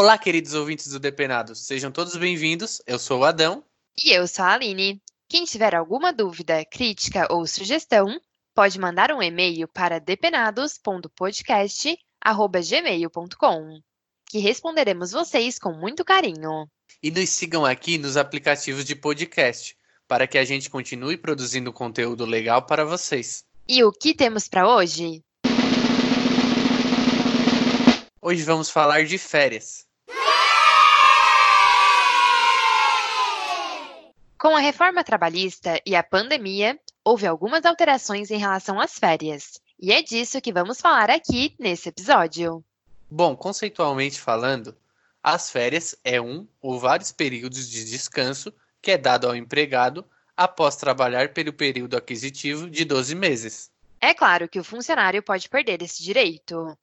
Olá, queridos ouvintes do Depenados, sejam todos bem-vindos. Eu sou o Adão. E eu sou a Aline. Quem tiver alguma dúvida, crítica ou sugestão, pode mandar um e-mail para depenados.podcast.gmail.com, que responderemos vocês com muito carinho. E nos sigam aqui nos aplicativos de podcast, para que a gente continue produzindo conteúdo legal para vocês. E o que temos para hoje? Hoje vamos falar de férias. Com a reforma trabalhista e a pandemia, houve algumas alterações em relação às férias. E é disso que vamos falar aqui nesse episódio. Bom, conceitualmente falando, as férias é um ou vários períodos de descanso que é dado ao empregado após trabalhar pelo período aquisitivo de 12 meses. É claro que o funcionário pode perder esse direito.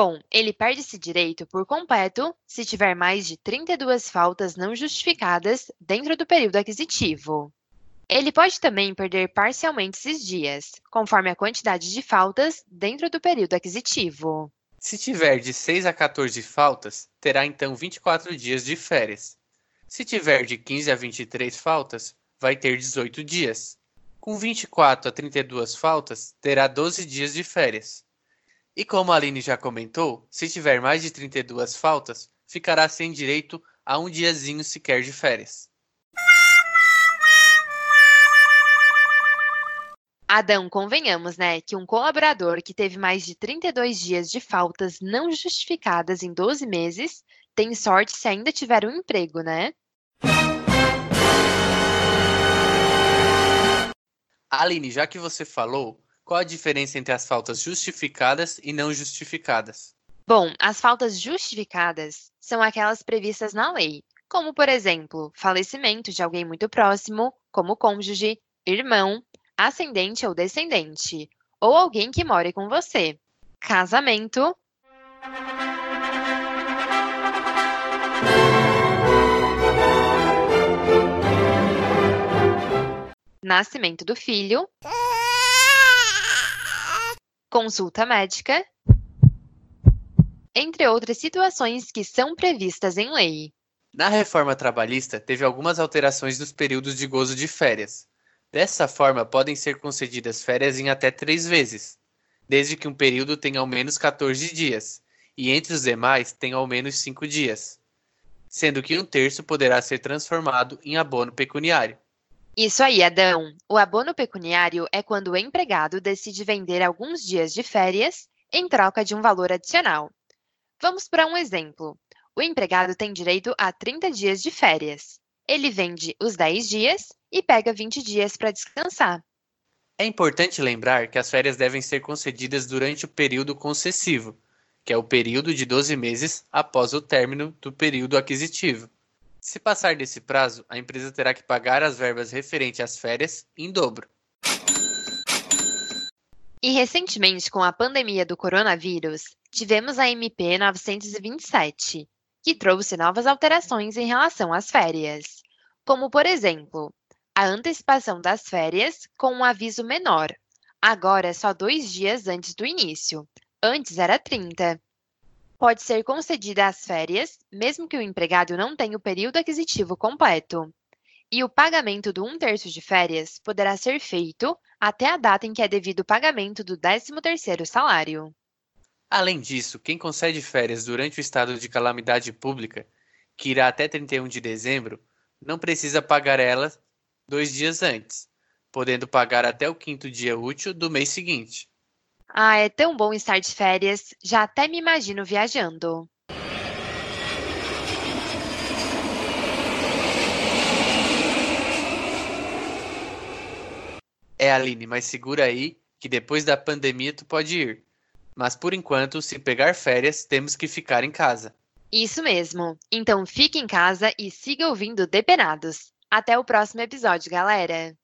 Bom, ele perde esse direito por completo se tiver mais de 32 faltas não justificadas dentro do período aquisitivo. Ele pode também perder parcialmente esses dias, conforme a quantidade de faltas dentro do período aquisitivo. Se tiver de 6 a 14 faltas, terá então 24 dias de férias. Se tiver de 15 a 23 faltas, vai ter 18 dias. Com 24 a 32 faltas, terá 12 dias de férias. E como a Aline já comentou, se tiver mais de 32 faltas, ficará sem direito a um diazinho sequer de férias. Adão, convenhamos, né, que um colaborador que teve mais de 32 dias de faltas não justificadas em 12 meses tem sorte se ainda tiver um emprego, né? Aline, já que você falou, qual a diferença entre as faltas justificadas e não justificadas? Bom, as faltas justificadas são aquelas previstas na lei, como, por exemplo, falecimento de alguém muito próximo, como cônjuge, irmão, ascendente ou descendente, ou alguém que more com você. Casamento. Nascimento do filho consulta médica, entre outras situações que são previstas em lei. Na reforma trabalhista, teve algumas alterações nos períodos de gozo de férias. Dessa forma, podem ser concedidas férias em até três vezes, desde que um período tenha ao menos 14 dias, e entre os demais tenha ao menos 5 dias, sendo que um terço poderá ser transformado em abono pecuniário. Isso aí, Adão. O abono pecuniário é quando o empregado decide vender alguns dias de férias em troca de um valor adicional. Vamos para um exemplo. O empregado tem direito a 30 dias de férias. Ele vende os 10 dias e pega 20 dias para descansar. É importante lembrar que as férias devem ser concedidas durante o período concessivo, que é o período de 12 meses após o término do período aquisitivo. Se passar desse prazo, a empresa terá que pagar as verbas referentes às férias em dobro. E recentemente, com a pandemia do coronavírus, tivemos a MP 927, que trouxe novas alterações em relação às férias, como, por exemplo, a antecipação das férias com um aviso menor. Agora é só dois dias antes do início. Antes era 30 pode ser concedida às férias, mesmo que o empregado não tenha o período aquisitivo completo. E o pagamento do um terço de férias poderá ser feito até a data em que é devido o pagamento do 13º salário. Além disso, quem concede férias durante o estado de calamidade pública, que irá até 31 de dezembro, não precisa pagar elas dois dias antes, podendo pagar até o quinto dia útil do mês seguinte. Ah, é tão bom estar de férias, já até me imagino viajando. É, Aline, mas segura aí que depois da pandemia tu pode ir. Mas por enquanto, se pegar férias, temos que ficar em casa. Isso mesmo. Então fique em casa e siga ouvindo Depenados. Até o próximo episódio, galera!